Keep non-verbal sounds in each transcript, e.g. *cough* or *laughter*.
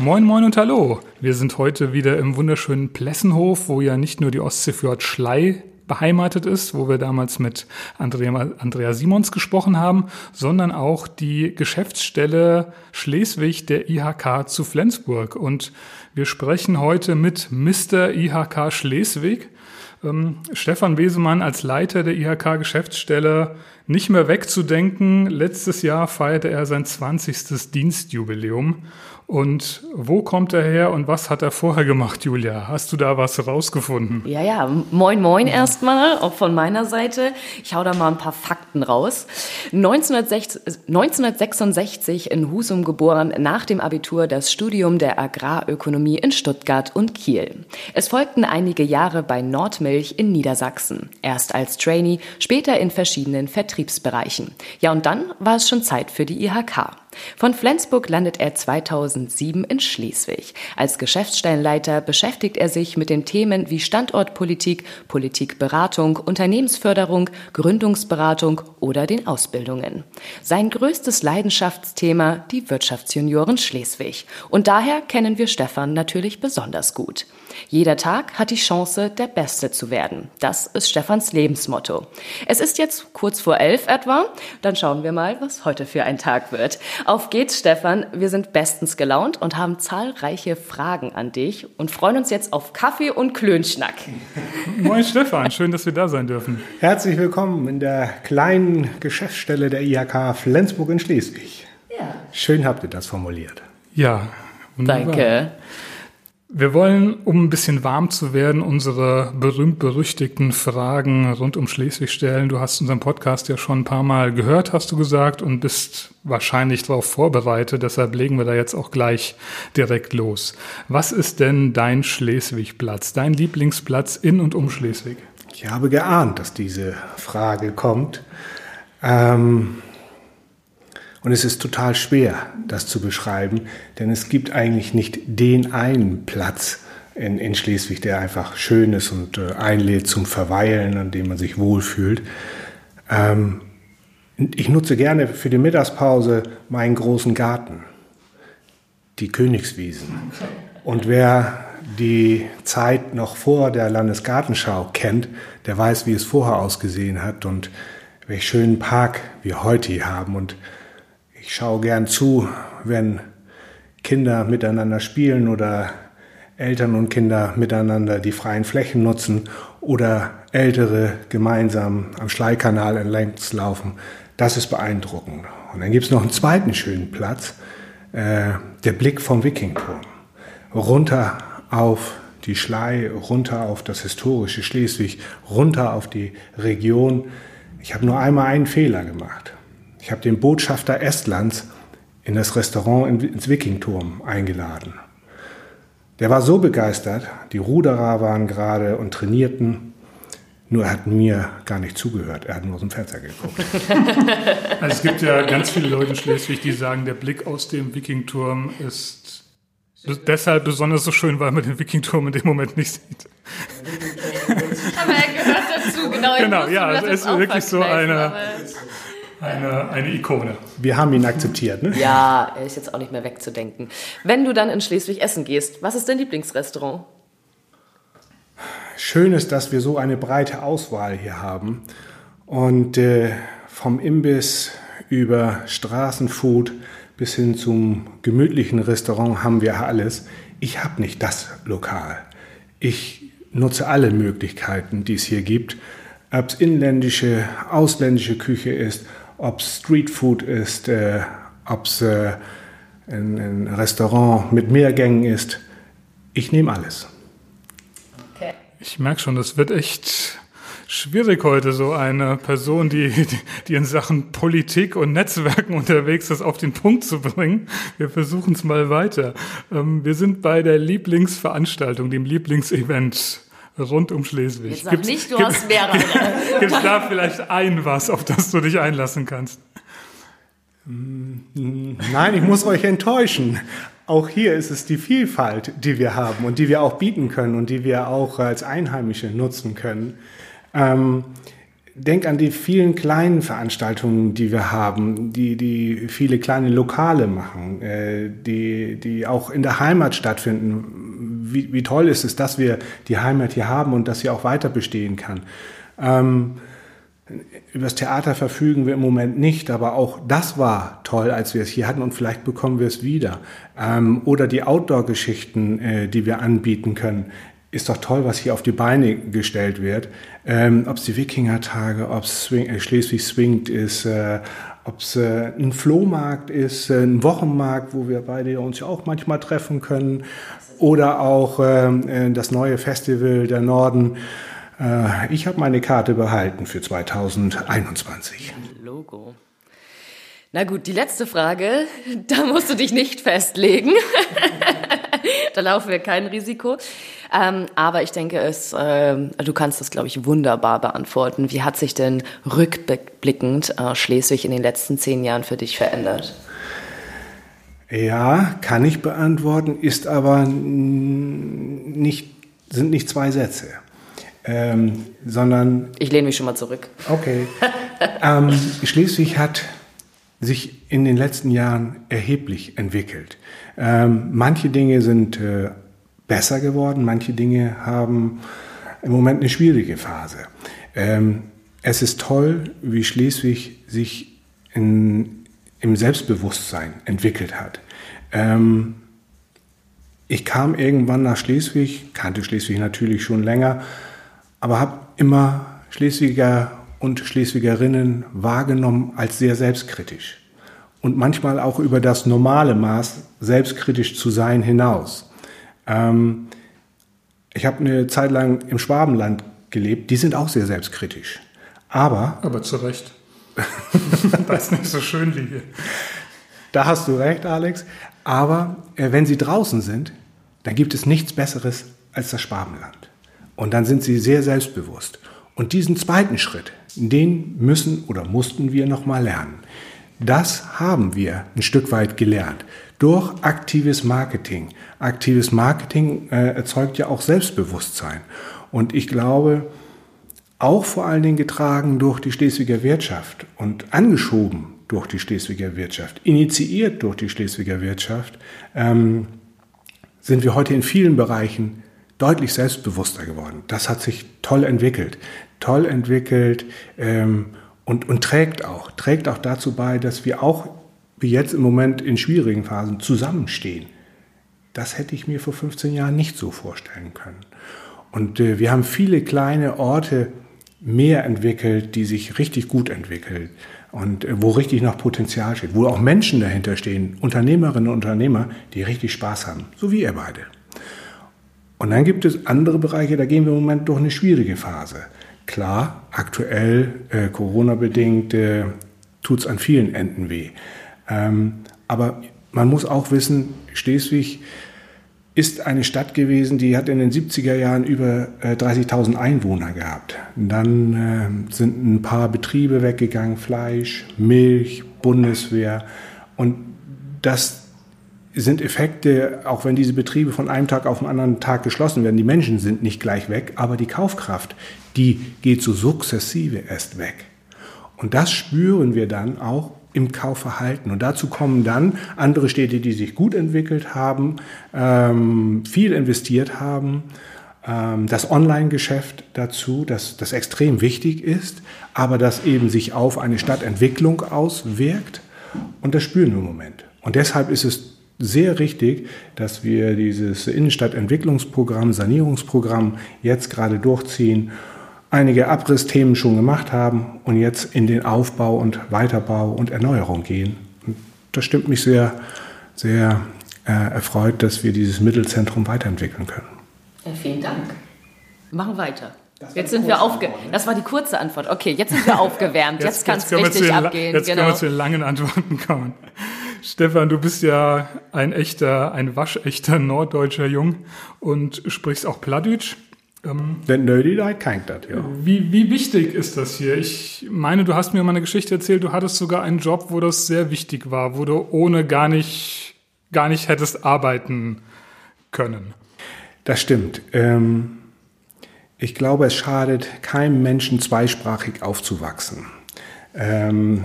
Moin Moin und Hallo. Wir sind heute wieder im wunderschönen Plessenhof, wo ja nicht nur die Ostseefjord Schlei beheimatet ist, wo wir damals mit Andrea, Andrea Simons gesprochen haben, sondern auch die Geschäftsstelle Schleswig der IHK zu Flensburg. Und wir sprechen heute mit Mr. IHK Schleswig. Ähm, Stefan Wesemann als Leiter der IHK-Geschäftsstelle nicht mehr wegzudenken. Letztes Jahr feierte er sein 20. Dienstjubiläum. Und wo kommt er her und was hat er vorher gemacht, Julia? Hast du da was rausgefunden? Ja, ja, moin, moin erstmal, auch von meiner Seite. Ich hau da mal ein paar Fakten raus. 1966 in Husum geboren, nach dem Abitur das Studium der Agrarökonomie in Stuttgart und Kiel. Es folgten einige Jahre bei Nordmilch in Niedersachsen. Erst als Trainee, später in verschiedenen Vertriebsbereichen. Ja, und dann war es schon Zeit für die IHK. Von Flensburg landet er 2007 in Schleswig. Als Geschäftsstellenleiter beschäftigt er sich mit den Themen wie Standortpolitik, Politikberatung, Unternehmensförderung, Gründungsberatung oder den Ausbildungen. Sein größtes Leidenschaftsthema die Wirtschaftsjunioren Schleswig. Und daher kennen wir Stefan natürlich besonders gut. Jeder Tag hat die Chance, der Beste zu werden. Das ist Stefans Lebensmotto. Es ist jetzt kurz vor elf etwa. Dann schauen wir mal, was heute für ein Tag wird. Auf geht's, Stefan. Wir sind bestens gelaunt und haben zahlreiche Fragen an dich und freuen uns jetzt auf Kaffee und Klönschnack. *laughs* Moin, Stefan. Schön, dass wir da sein dürfen. Herzlich willkommen in der kleinen Geschäftsstelle der IHK Flensburg in Schleswig. Ja. Schön habt ihr das formuliert. Ja, wunderbar. Danke. Wir wollen, um ein bisschen warm zu werden, unsere berühmt-berüchtigten Fragen rund um Schleswig stellen. Du hast unseren Podcast ja schon ein paar Mal gehört, hast du gesagt, und bist wahrscheinlich darauf vorbereitet. Deshalb legen wir da jetzt auch gleich direkt los. Was ist denn dein Schleswig-Platz, dein Lieblingsplatz in und um Schleswig? Ich habe geahnt, dass diese Frage kommt. Ähm und es ist total schwer, das zu beschreiben, denn es gibt eigentlich nicht den einen Platz in, in Schleswig, der einfach schön ist und äh, einlädt zum Verweilen, an dem man sich wohlfühlt. Ähm, ich nutze gerne für die Mittagspause meinen großen Garten, die Königswiesen. Und wer die Zeit noch vor der Landesgartenschau kennt, der weiß, wie es vorher ausgesehen hat und welch schönen Park wir heute hier haben. Und ich schaue gern zu, wenn Kinder miteinander spielen oder Eltern und Kinder miteinander die freien Flächen nutzen oder Ältere gemeinsam am Schleikanal entlängs laufen. Das ist beeindruckend. Und dann gibt es noch einen zweiten schönen Platz, äh, der Blick vom Wikingturm. Runter auf die Schlei, runter auf das historische Schleswig, runter auf die Region. Ich habe nur einmal einen Fehler gemacht. Ich habe den Botschafter Estlands in das Restaurant ins Wikingturm eingeladen. Der war so begeistert, die Ruderer waren gerade und trainierten, nur er hat mir gar nicht zugehört, er hat nur aus dem Fenster geguckt. *laughs* Also es gibt ja ganz viele Leute in Schleswig, die sagen, der Blick aus dem Wikingturm ist deshalb besonders so schön, weil man den Wikingturm in dem Moment nicht sieht. Aber er gehört dazu, genau. Genau, ja, es ist wirklich so eine eine, eine Ikone. Wir haben ihn akzeptiert, ne? Ja, er ist jetzt auch nicht mehr wegzudenken. Wenn du dann in Schleswig essen gehst, was ist dein Lieblingsrestaurant? Schön ist, dass wir so eine breite Auswahl hier haben. Und äh, vom Imbiss über Straßenfood bis hin zum gemütlichen Restaurant haben wir alles. Ich habe nicht das Lokal. Ich nutze alle Möglichkeiten, die es hier gibt. Ob es inländische, ausländische Küche ist, ob es Streetfood ist, äh, ob es äh, ein, ein, Restaurant mit Mehrgängen ist. Ich nehme alles. Okay. Ich merke schon, das wird echt Schwierig heute so eine Person, die, die in Sachen Politik und Netzwerken unterwegs ist, auf den Punkt zu bringen. Wir versuchen es mal weiter. Ähm, wir sind bei der Lieblingsveranstaltung, dem Lieblingsevent rund um Schleswig. Jetzt sag gibt's, nicht, du gibt, hast mehrere. *laughs* Gibt es da vielleicht ein was, auf das du dich einlassen kannst? Nein, ich muss euch enttäuschen. Auch hier ist es die Vielfalt, die wir haben und die wir auch bieten können und die wir auch als Einheimische nutzen können. Ähm, denk an die vielen kleinen Veranstaltungen, die wir haben, die, die viele kleine Lokale machen, äh, die, die auch in der Heimat stattfinden. Wie, wie toll ist es, dass wir die Heimat hier haben und dass sie auch weiter bestehen kann. Ähm, über das Theater verfügen wir im Moment nicht, aber auch das war toll, als wir es hier hatten und vielleicht bekommen wir es wieder. Ähm, oder die Outdoor-Geschichten, äh, die wir anbieten können. Ist doch toll, was hier auf die Beine gestellt wird. Ähm, ob es die Wikingertage, ob es Swing, äh, Schleswig Swingt ist, äh, ob es äh, ein Flohmarkt ist, äh, ein Wochenmarkt, wo wir beide uns ja auch manchmal treffen können. Oder auch ähm, äh, das neue Festival der Norden. Äh, ich habe meine Karte behalten für 2021. Logo. Na gut, die letzte Frage, *laughs* da musst du dich nicht festlegen. *laughs* *laughs* da laufen wir kein Risiko. Ähm, aber ich denke, es, äh, du kannst das, glaube ich, wunderbar beantworten. Wie hat sich denn rückblickend äh, Schleswig in den letzten zehn Jahren für dich verändert? Ja, kann ich beantworten, ist aber nicht, sind nicht zwei Sätze ähm, sondern. Ich lehne mich schon mal zurück. Okay. *laughs* ähm, Schleswig hat sich in den letzten Jahren erheblich entwickelt. Ähm, manche Dinge sind äh, besser geworden, manche Dinge haben im Moment eine schwierige Phase. Ähm, es ist toll, wie Schleswig sich in, im Selbstbewusstsein entwickelt hat. Ähm, ich kam irgendwann nach Schleswig, kannte Schleswig natürlich schon länger, aber habe immer Schleswiger und Schleswigerinnen wahrgenommen als sehr selbstkritisch und manchmal auch über das normale Maß selbstkritisch zu sein hinaus. Ähm, ich habe eine Zeit lang im Schwabenland gelebt, die sind auch sehr selbstkritisch. Aber. Aber zu Recht. *laughs* das ist nicht so schön wie hier. Da hast du recht, Alex. Aber äh, wenn sie draußen sind, dann gibt es nichts Besseres als das Schwabenland. Und dann sind sie sehr selbstbewusst. Und diesen zweiten Schritt, den müssen oder mussten wir nochmal lernen. Das haben wir ein Stück weit gelernt durch aktives Marketing. Aktives Marketing äh, erzeugt ja auch Selbstbewusstsein. Und ich glaube, auch vor allen Dingen getragen durch die Schleswiger Wirtschaft und angeschoben durch die Schleswiger Wirtschaft, initiiert durch die Schleswiger Wirtschaft, ähm, sind wir heute in vielen Bereichen deutlich selbstbewusster geworden. Das hat sich toll entwickelt. Toll entwickelt ähm, und, und trägt auch. Trägt auch dazu bei, dass wir auch, wie jetzt im Moment in schwierigen Phasen, zusammenstehen. Das hätte ich mir vor 15 Jahren nicht so vorstellen können. Und äh, wir haben viele kleine Orte mehr entwickelt, die sich richtig gut entwickeln und äh, wo richtig noch Potenzial steht, wo auch Menschen dahinter stehen, Unternehmerinnen und Unternehmer, die richtig Spaß haben, so wie ihr beide. Und dann gibt es andere Bereiche, da gehen wir im Moment durch eine schwierige Phase. Klar, aktuell, äh, Corona-bedingt, äh, tut es an vielen Enden weh. Ähm, aber man muss auch wissen, Schleswig ist eine Stadt gewesen, die hat in den 70er Jahren über äh, 30.000 Einwohner gehabt. dann äh, sind ein paar Betriebe weggegangen, Fleisch, Milch, Bundeswehr. Und das sind Effekte, auch wenn diese Betriebe von einem Tag auf den anderen Tag geschlossen werden. Die Menschen sind nicht gleich weg, aber die Kaufkraft, die geht so sukzessive erst weg. Und das spüren wir dann auch im Kaufverhalten. Und dazu kommen dann andere Städte, die sich gut entwickelt haben, ähm, viel investiert haben, ähm, das Online-Geschäft dazu, das, das extrem wichtig ist, aber das eben sich auf eine Stadtentwicklung auswirkt. Und das spüren wir im Moment. Und deshalb ist es sehr richtig, dass wir dieses Innenstadtentwicklungsprogramm, Sanierungsprogramm jetzt gerade durchziehen, einige Abrissthemen schon gemacht haben und jetzt in den Aufbau und Weiterbau und Erneuerung gehen. Und das stimmt mich sehr, sehr äh, erfreut, dass wir dieses Mittelzentrum weiterentwickeln können. Ja, vielen Dank. Machen weiter. Jetzt sind wir aufge. Das war die kurze Antwort. Okay, jetzt sind wir aufgewärmt. *laughs* Jetzt, jetzt kann es richtig den, abgehen. Jetzt genau. können wir zu den langen Antworten kommen. Stefan, du bist ja ein echter, ein waschechter norddeutscher Jung und sprichst auch Plattdeutsch. Ähm, Den Nötigkeit kann das, ja. Wie, wie wichtig ist das hier? Ich meine, du hast mir mal eine Geschichte erzählt, du hattest sogar einen Job, wo das sehr wichtig war, wo du ohne gar nicht, gar nicht hättest arbeiten können. Das stimmt. Ähm, ich glaube, es schadet keinem Menschen, zweisprachig aufzuwachsen. Ähm,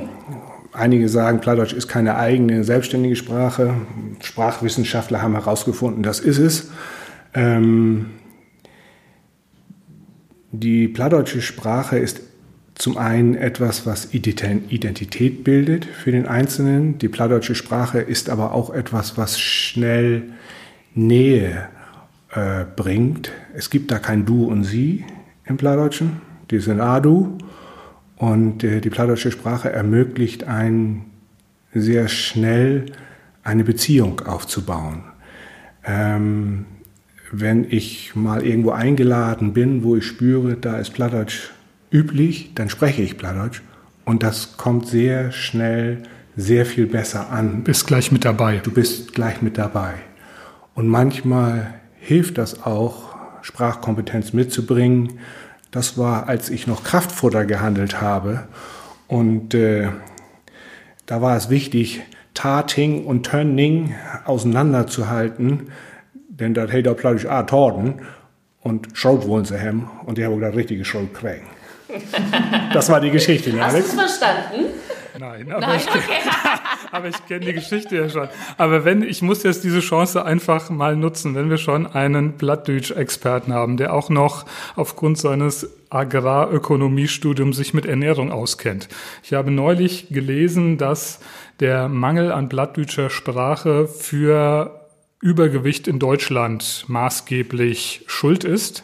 einige sagen, Plattdeutsch ist keine eigene selbstständige Sprache. Sprachwissenschaftler haben herausgefunden, das ist es. Ähm, die plattdeutsche Sprache ist zum einen etwas, was Identität bildet für den Einzelnen. Die plattdeutsche Sprache ist aber auch etwas, was schnell Nähe äh, bringt. Es gibt da kein Du und Sie im Plattdeutschen. Die sind A-Du. Und äh, die plattdeutsche Sprache ermöglicht einen sehr schnell eine Beziehung aufzubauen. Ähm, wenn ich mal irgendwo eingeladen bin, wo ich spüre, da ist Plattdeutsch üblich, dann spreche ich Plattdeutsch und das kommt sehr schnell sehr viel besser an. Bist gleich mit dabei. Du bist gleich mit dabei. Und manchmal hilft das auch, Sprachkompetenz mitzubringen. Das war, als ich noch Kraftfutter gehandelt habe. Und äh, da war es wichtig, Tating und Tönning auseinanderzuhalten, denn das hätte auch plötzlich A Torden und Schrot wollen sie haben und die haben da richtige Schrot kriegen. *laughs* Das war die Geschichte, ne, Alex? Hast du es verstanden? Nein, aber Nein, ich, okay. *laughs* aber ich kenne die Geschichte ja schon. Aber wenn, ich muss jetzt diese Chance einfach mal nutzen, wenn wir schon einen Blattdeutsch-Experten haben, der auch noch aufgrund seines Agrarökonomiestudiums sich mit Ernährung auskennt. Ich habe neulich gelesen, dass der Mangel an Blattdeutscher Sprache für Übergewicht in Deutschland maßgeblich schuld ist.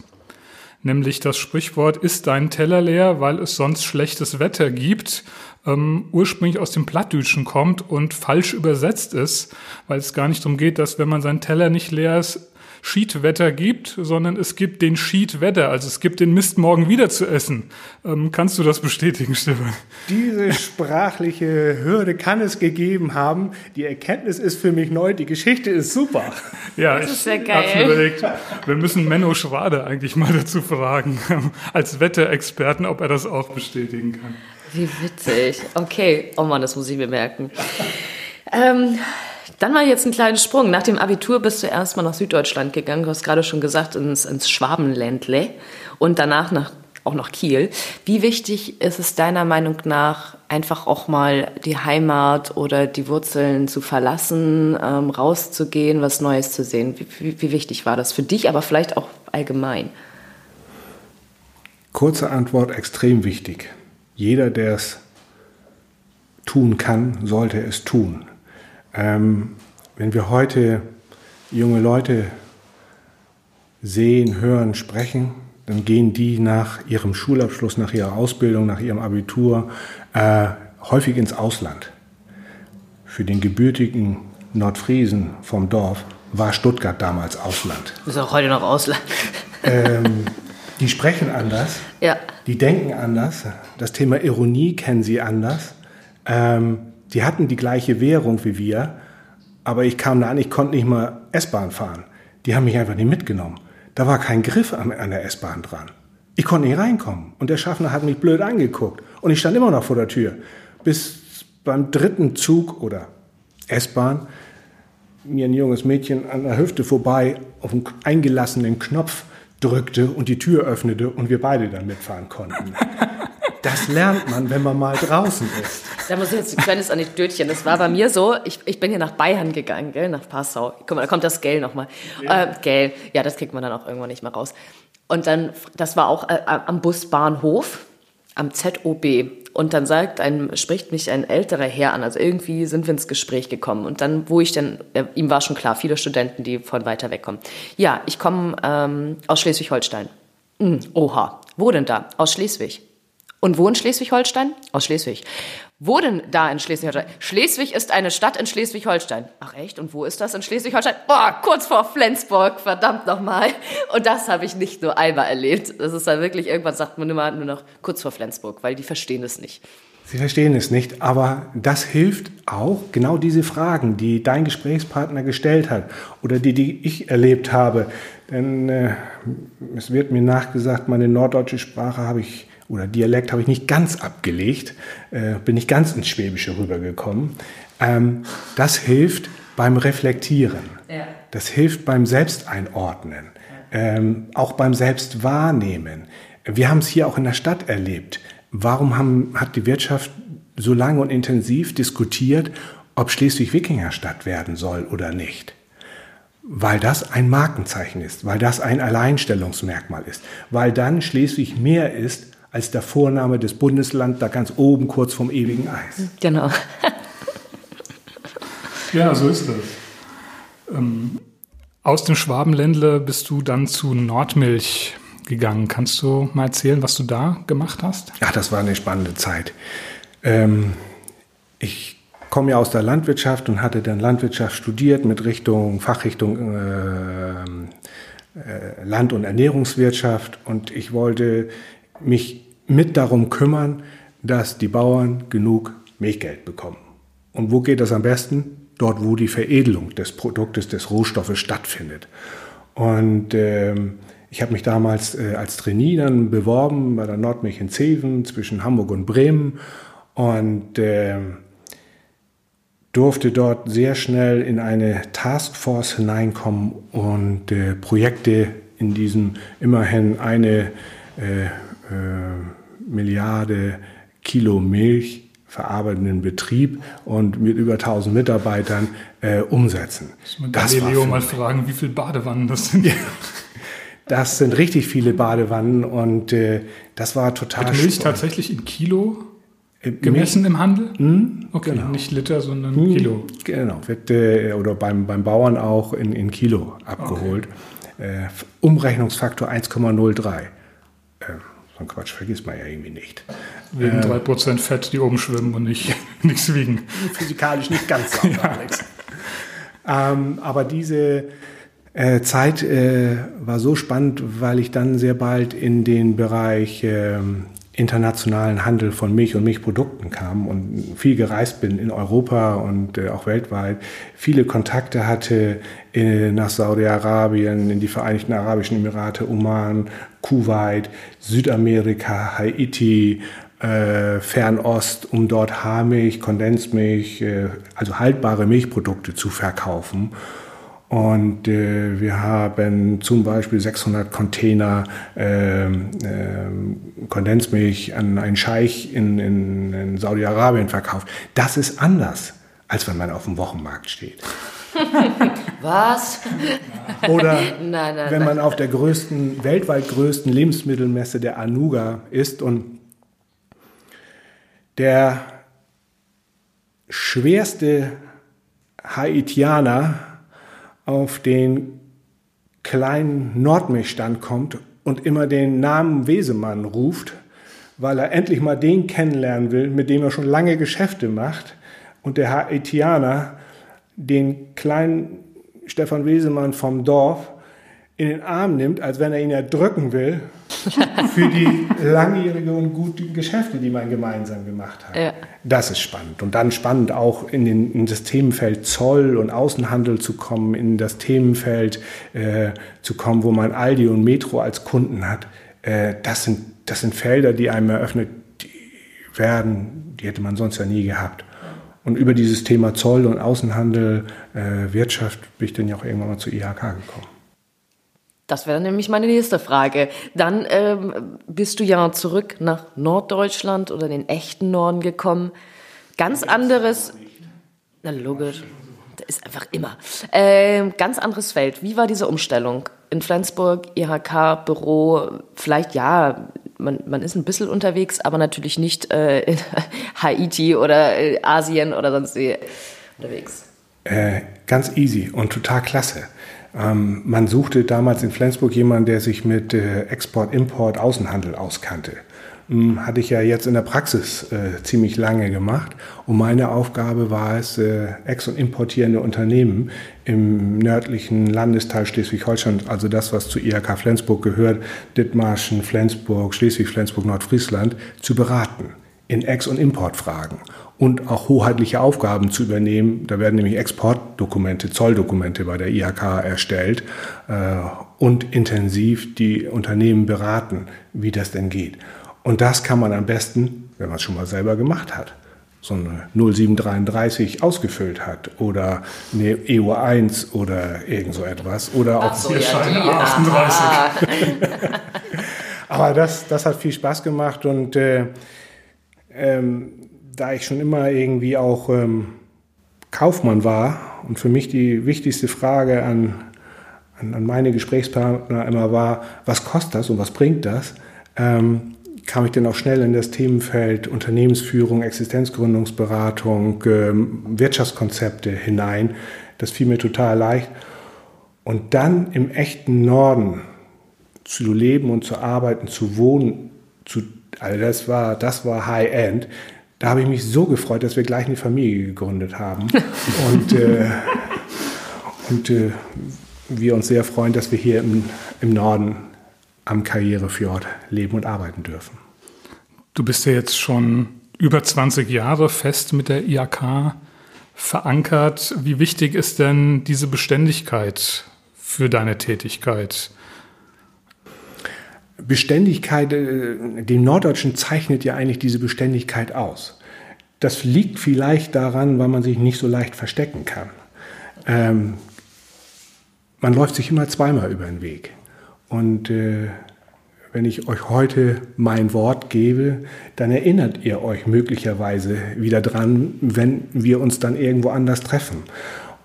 Nämlich das Sprichwort ist dein Teller leer, weil es sonst schlechtes Wetter gibt, ähm, ursprünglich aus dem Plattdütschen kommt und falsch übersetzt ist, weil es gar nicht darum geht, dass wenn man seinen Teller nicht leer ist, Schiedwetter gibt, sondern es gibt den Schiedwetter, also es gibt den Mist morgen wieder zu essen. Ähm, kannst du das bestätigen, Stefan? Diese *laughs* sprachliche Hürde kann es gegeben haben. Die Erkenntnis ist für mich neu, die Geschichte ist super. Ja, das ist sehr geil. Ich überlegt, wir müssen Menno Schwade eigentlich mal dazu fragen, *laughs* als Wetterexperten, ob er das auch bestätigen kann. Wie witzig. Okay. Oh Mann, das muss ich mir merken. Ähm, dann mal jetzt einen kleinen Sprung. Nach dem Abitur bist du erstmal nach Süddeutschland gegangen. Du hast gerade schon gesagt, ins, ins Schwabenländle und danach nach, auch nach Kiel. Wie wichtig ist es deiner Meinung nach, einfach auch mal die Heimat oder die Wurzeln zu verlassen, ähm, rauszugehen, was Neues zu sehen? Wie, wie, wie wichtig war das für dich, aber vielleicht auch allgemein? Kurze Antwort, extrem wichtig. Jeder, der es tun kann, sollte es tun. Ähm, wenn wir heute junge Leute sehen, hören, sprechen, dann gehen die nach ihrem Schulabschluss, nach ihrer Ausbildung, nach ihrem Abitur äh, häufig ins Ausland. Für den gebürtigen Nordfriesen vom Dorf war Stuttgart damals Ausland. Ist auch heute noch Ausland. Ähm, *laughs* die sprechen anders, ja. die denken anders, das Thema Ironie kennen sie anders. Ähm, die hatten die gleiche Währung wie wir, aber ich kam da an, ich konnte nicht mal S-Bahn fahren. Die haben mich einfach nicht mitgenommen. Da war kein Griff an, der S-Bahn dran. Ich konnte nicht reinkommen. Und der Schaffner hat mich blöd angeguckt. Und ich stand immer noch vor der Tür. Bis beim dritten Zug oder S-Bahn mir ein junges Mädchen an der Hüfte vorbei auf einen eingelassenen Knopf drückte und die Tür öffnete und wir beide dann mitfahren konnten. Das lernt man, wenn man mal draußen ist. Da muss ich jetzt ein kleines Anekdötchen. Das war bei mir so, ich, ich bin hier nach Bayern gegangen, gell, nach Passau. Guck mal, da kommt das Gell nochmal. Ja. Äh, Gell, ja, das kriegt man dann auch irgendwann nicht mehr raus. Und dann, das war auch äh, am Busbahnhof, am ZOB. Und dann sagt ein, spricht mich ein älterer Herr an. Also irgendwie sind wir ins Gespräch gekommen. Und dann, wo ich dann, äh, ihm war schon klar, viele Studenten, die von weiter weg kommen. Ja, ich komme ähm, aus Schleswig-Holstein. Hm, oha, wo denn da? Aus Schleswig. Und wo in Schleswig-Holstein? Aus Schleswig. Wo denn da in Schleswig-Holstein? Schleswig ist eine Stadt in Schleswig-Holstein. Ach echt? Und wo ist das in Schleswig-Holstein? Boah, kurz vor Flensburg, verdammt nochmal. Und das habe ich nicht nur einmal erlebt. Das ist dann wirklich, irgendwann sagt man immer nur noch kurz vor Flensburg, weil die verstehen es nicht. Sie verstehen es nicht, aber das hilft auch, genau diese Fragen, die dein Gesprächspartner gestellt hat oder die, die ich erlebt habe. Denn äh, es wird mir nachgesagt, meine norddeutsche Sprache habe ich oder Dialekt habe ich nicht ganz abgelegt, äh, bin nicht ganz ins Schwäbische rübergekommen. Ähm, das hilft beim Reflektieren. Ja. Das hilft beim Selbsteinordnen, ähm, auch beim Selbstwahrnehmen. Wir haben es hier auch in der Stadt erlebt. Warum haben, hat die Wirtschaft so lange und intensiv diskutiert, ob Schleswig Wikingerstadt werden soll oder nicht? Weil das ein Markenzeichen ist, weil das ein Alleinstellungsmerkmal ist, weil dann Schleswig mehr ist als der Vorname des Bundeslands da ganz oben kurz vom ewigen Eis. Genau. *laughs* ja, so ist das. Ähm, aus dem Schwabenländle bist du dann zu Nordmilch gegangen. Kannst du mal erzählen, was du da gemacht hast? Ja, das war eine spannende Zeit. Ähm, ich komme ja aus der Landwirtschaft und hatte dann Landwirtschaft studiert mit Richtung Fachrichtung äh, äh, Land- und Ernährungswirtschaft und ich wollte mich mit darum kümmern, dass die Bauern genug Milchgeld bekommen. Und wo geht das am besten? Dort, wo die Veredelung des Produktes, des Rohstoffes stattfindet. Und ähm, ich habe mich damals äh, als Trainee dann beworben bei der Nordmilch in Zeven zwischen Hamburg und Bremen und äh, durfte dort sehr schnell in eine Taskforce hineinkommen und äh, Projekte in diesem immerhin eine äh, Milliarde Kilo Milch verarbeitenden Betrieb und mit über 1000 Mitarbeitern äh, umsetzen. Das war Leo mal fragen, wie viele Badewannen das sind. Das sind richtig viele Badewannen und äh, das war total Wird Milch tatsächlich in Kilo äh, gemessen Milch? im Handel? Hm, okay, genau. nicht Liter, sondern hm, Kilo. Genau, wird äh, oder beim, beim Bauern auch in, in Kilo abgeholt. Okay. Äh, Umrechnungsfaktor 1,03. So ein Quatsch vergisst man ja irgendwie nicht. Wegen äh, 3% Fett, die oben schwimmen und nicht, *laughs* nichts wiegen. Physikalisch nicht ganz *laughs* sauber, ja. Alex. Ähm, aber diese äh, Zeit äh, war so spannend, weil ich dann sehr bald in den Bereich äh, internationalen Handel von Milch und Milchprodukten kam und viel gereist bin in Europa und äh, auch weltweit, viele Kontakte hatte äh, nach Saudi-Arabien, in die Vereinigten Arabischen Emirate, Oman, Kuwait, Südamerika, Haiti, äh, Fernost, um dort Haarmilch, Kondensmilch, also haltbare Milchprodukte zu verkaufen. Und äh, wir haben zum Beispiel 600 Container äh, äh, Kondensmilch an einen Scheich in, in, in Saudi-Arabien verkauft. Das ist anders, als wenn man auf dem Wochenmarkt steht. *laughs* Was? Oder *laughs* nein, nein, wenn man auf der größten, weltweit größten Lebensmittelmesse der Anuga ist und der schwerste Haitianer auf den kleinen Nordmilchstand kommt und immer den Namen Wesemann ruft, weil er endlich mal den kennenlernen will, mit dem er schon lange Geschäfte macht. Und der Haitianer den kleinen Stefan Wesemann vom Dorf in den Arm nimmt, als wenn er ihn erdrücken will, für die langjährige und guten Geschäfte, die man gemeinsam gemacht hat. Ja. Das ist spannend. Und dann spannend auch in, den, in das Themenfeld Zoll und Außenhandel zu kommen, in das Themenfeld äh, zu kommen, wo man Aldi und Metro als Kunden hat. Äh, das, sind, das sind Felder, die einem eröffnet die werden, die hätte man sonst ja nie gehabt. Und über dieses Thema Zoll und Außenhandel, äh, Wirtschaft bin ich dann ja auch irgendwann mal zur IHK gekommen. Das wäre nämlich meine nächste Frage. Dann ähm, bist du ja zurück nach Norddeutschland oder den echten Norden gekommen. Ganz anderes. Na logisch. Das ist einfach immer. Ähm, ganz anderes Feld. Wie war diese Umstellung? In Flensburg, IHK, Büro, vielleicht ja, man, man ist ein bisschen unterwegs, aber natürlich nicht äh, in *laughs* Haiti oder äh, Asien oder sonst wie unterwegs. Äh, ganz easy und total klasse. Ähm, man suchte damals in Flensburg jemanden, der sich mit äh, Export, Import, Außenhandel auskannte. hm, hatte ich ja jetzt in der Praxis äh, ziemlich lange gemacht. Und meine Aufgabe war es, äh, ex- und importierende Unternehmen im nördlichen Landesteil Schleswig-Holstein, also das, was zu IHK Flensburg gehört, Dithmarschen, Flensburg, Schleswig-Flensburg, Nordfriesland, zu beraten in Ex- und Importfragen und auch hoheitliche Aufgaben zu übernehmen. Da werden nämlich Exportdokumente, Zolldokumente bei der IHK erstellt äh, und intensiv die Unternehmen beraten, wie das denn geht. Und das kann man am besten, wenn man es schon mal selber gemacht hat. So eine 0733 ausgefüllt hat oder eine EU1 oder irgend so etwas. Oder auch so, ja, die, 38. *laughs* Aber das, das hat viel Spaß gemacht und äh, ähm, da ich schon immer irgendwie auch ähm, Kaufmann war und für mich die wichtigste Frage an, an, an, meine Gesprächspartner immer war, was kostet das und was bringt das, ähm, kam ich dann auch schnell in das Themenfeld Unternehmensführung, Existenzgründungsberatung, ähm, Wirtschaftskonzepte hinein. Das fiel mir total leicht. Und dann im echten Norden zu leben und zu arbeiten, zu wohnen, zu, also das war, das war High-End. Da habe ich mich so gefreut, dass wir gleich eine Familie gegründet haben. *laughs* und äh, und äh, wir uns sehr freuen, dass wir hier im, im Norden am Karrierefjord leben und arbeiten dürfen. Du bist ja jetzt schon über 20 Jahre fest mit der IAK verankert. Wie wichtig ist denn diese Beständigkeit für deine Tätigkeit? Beständigkeit, äh, dem Norddeutschen zeichnet ja eigentlich diese Beständigkeit aus. Das liegt vielleicht daran, weil man sich nicht so leicht verstecken kann. Ähm, man läuft sich immer zweimal über den Weg. Und äh, wenn ich euch heute mein Wort gebe, dann erinnert ihr euch möglicherweise wieder dran, wenn wir uns dann irgendwo anders treffen.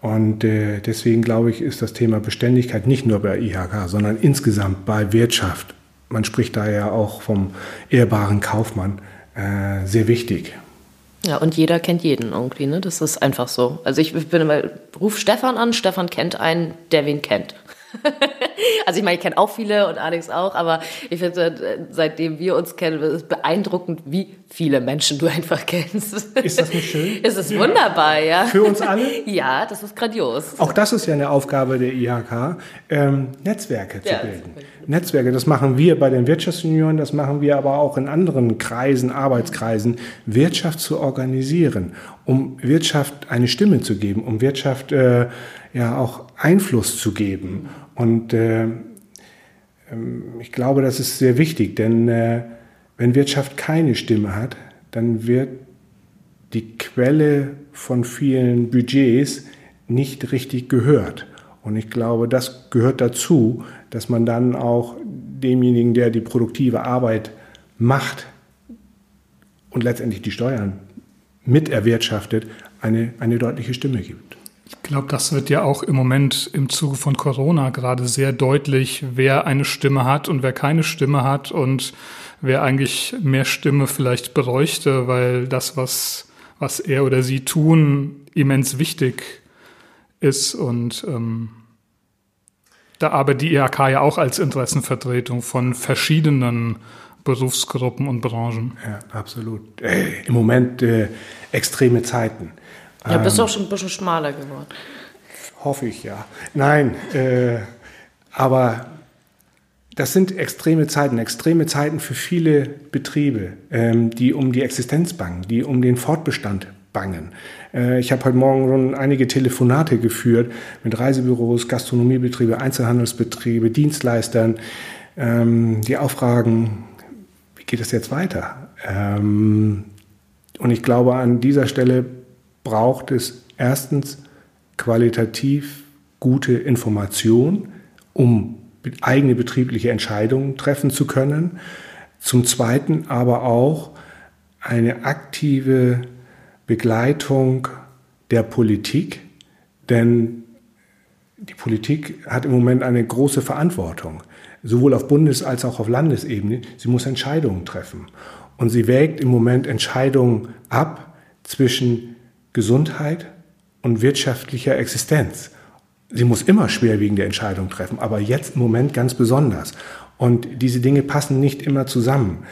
Und äh, deswegen glaube ich, ist das Thema Beständigkeit nicht nur bei IHK, sondern insgesamt bei Wirtschaft, man spricht da ja auch vom ehrbaren Kaufmann, äh, sehr wichtig. Ja, und jeder kennt jeden irgendwie, ne? Das ist einfach so. Also ich bin immer, ruf Stefan an, Stefan kennt einen, der wen kennt. *laughs* also ich meine, ich kenne auch viele und Alex auch, aber ich finde, seitdem wir uns kennen, ist es beeindruckend, wie viele Menschen du einfach kennst. Ist das nicht schön? *laughs* Es ist ja. wunderbar, ja. Für uns alle? *laughs* Ja, das ist grandios. Auch das ist ja eine Aufgabe der IHK, ähm, Netzwerke zu ja, bilden. Netzwerke, das machen wir bei den Wirtschaftsunionen, das machen wir aber auch in anderen Kreisen, Arbeitskreisen, Wirtschaft zu organisieren, um Wirtschaft eine Stimme zu geben, um Wirtschaft äh, ja auch Einfluss zu geben. Und äh, ähm, ich glaube, das ist sehr wichtig, denn äh, wenn Wirtschaft keine Stimme hat, dann wird die Quelle von vielen Budgets nicht richtig gehört. Und ich glaube, das gehört dazu, dass man dann auch demjenigen, der die produktive Arbeit macht und letztendlich die Steuern miterwirtschaftet, eine, eine deutliche Stimme gibt. Ich glaube, das wird ja auch im Moment im Zuge von Corona gerade sehr deutlich, wer eine Stimme hat und wer keine Stimme hat und wer eigentlich mehr Stimme vielleicht bräuchte, weil das, was, was er oder sie tun, immens wichtig ist. Und ähm, da arbeitet die IHK ja auch als Interessenvertretung von verschiedenen Berufsgruppen und Branchen. Ja, absolut. Äh, Im Moment äh, extreme Zeiten. Ja, bist du auch schon ein bisschen schmaler geworden. Hoffe ich, ja. Nein, äh, aber das sind extreme Zeiten, extreme Zeiten für viele Betriebe, ähm, die um die Existenz bangen, die um den Fortbestand bangen. Äh, ich habe heute Morgen schon einige Telefonate geführt mit Reisebüros, Gastronomiebetriebe, Einzelhandelsbetriebe, Dienstleistern, ähm, die auch fragen, wie geht es jetzt weiter? Ähm, und ich glaube, an dieser Stelle braucht es erstens qualitativ gute Information, um eigene betriebliche Entscheidungen treffen zu können. Zum Zweiten aber auch eine aktive Begleitung der Politik, denn die Politik hat im Moment eine große Verantwortung, sowohl auf Bundes- als auch auf Landesebene. Sie muss Entscheidungen treffen. Und sie wägt im Moment Entscheidungen ab zwischen Gesundheit und wirtschaftlicher Existenz. Sie muss immer schwerwiegende Entscheidungen treffen, aber jetzt im Moment ganz besonders. Und diese Dinge passen nicht immer zusammen.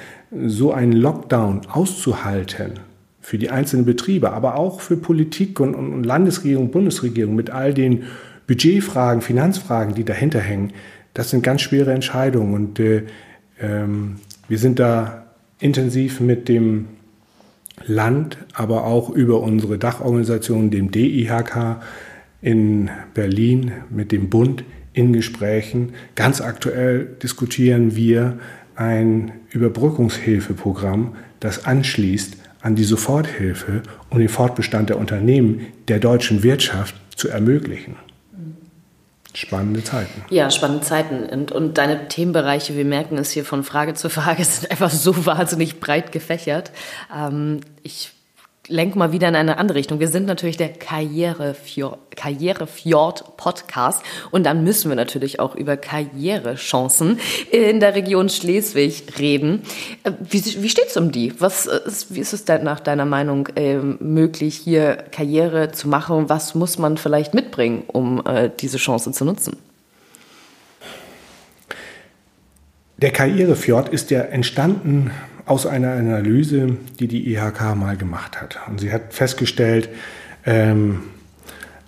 so einen Lockdown auszuhalten für die einzelnen Betriebe, aber auch für Politik und, und Landesregierung, Bundesregierung mit all den Budgetfragen, Finanzfragen, die dahinter hängen, das sind ganz schwere Entscheidungen. Und äh, ähm, wir sind da intensiv mit dem Land, aber auch über unsere Dachorganisation, dem DIHK in Berlin, mit dem Bund in Gesprächen. Ganz aktuell diskutieren wir ein Überbrückungshilfeprogramm, das anschließt an die Soforthilfe, um den Fortbestand der Unternehmen der deutschen Wirtschaft zu ermöglichen. Spannende Zeiten. Ja, spannende Zeiten. Und, und deine Themenbereiche, wir merken es hier von Frage zu Frage, *laughs* sind einfach so wahnsinnig breit gefächert. Ähm, ich lenk mal wieder in eine andere Richtung. Wir sind natürlich der Karrierefjord, Karrierefjord Podcast und dann müssen wir natürlich auch über Karrierechancen in der Region Schleswig reden. Äh, wie, wie es um die? Was ist, wie ist es denn nach deiner Meinung äh, möglich, hier Karriere zu machen? Was muss man vielleicht mitbringen, um äh, diese Chance zu nutzen? Der Karrierefjord ist ja entstanden aus einer Analyse, die die IHK mal gemacht hat. Und sie hat festgestellt, ähm,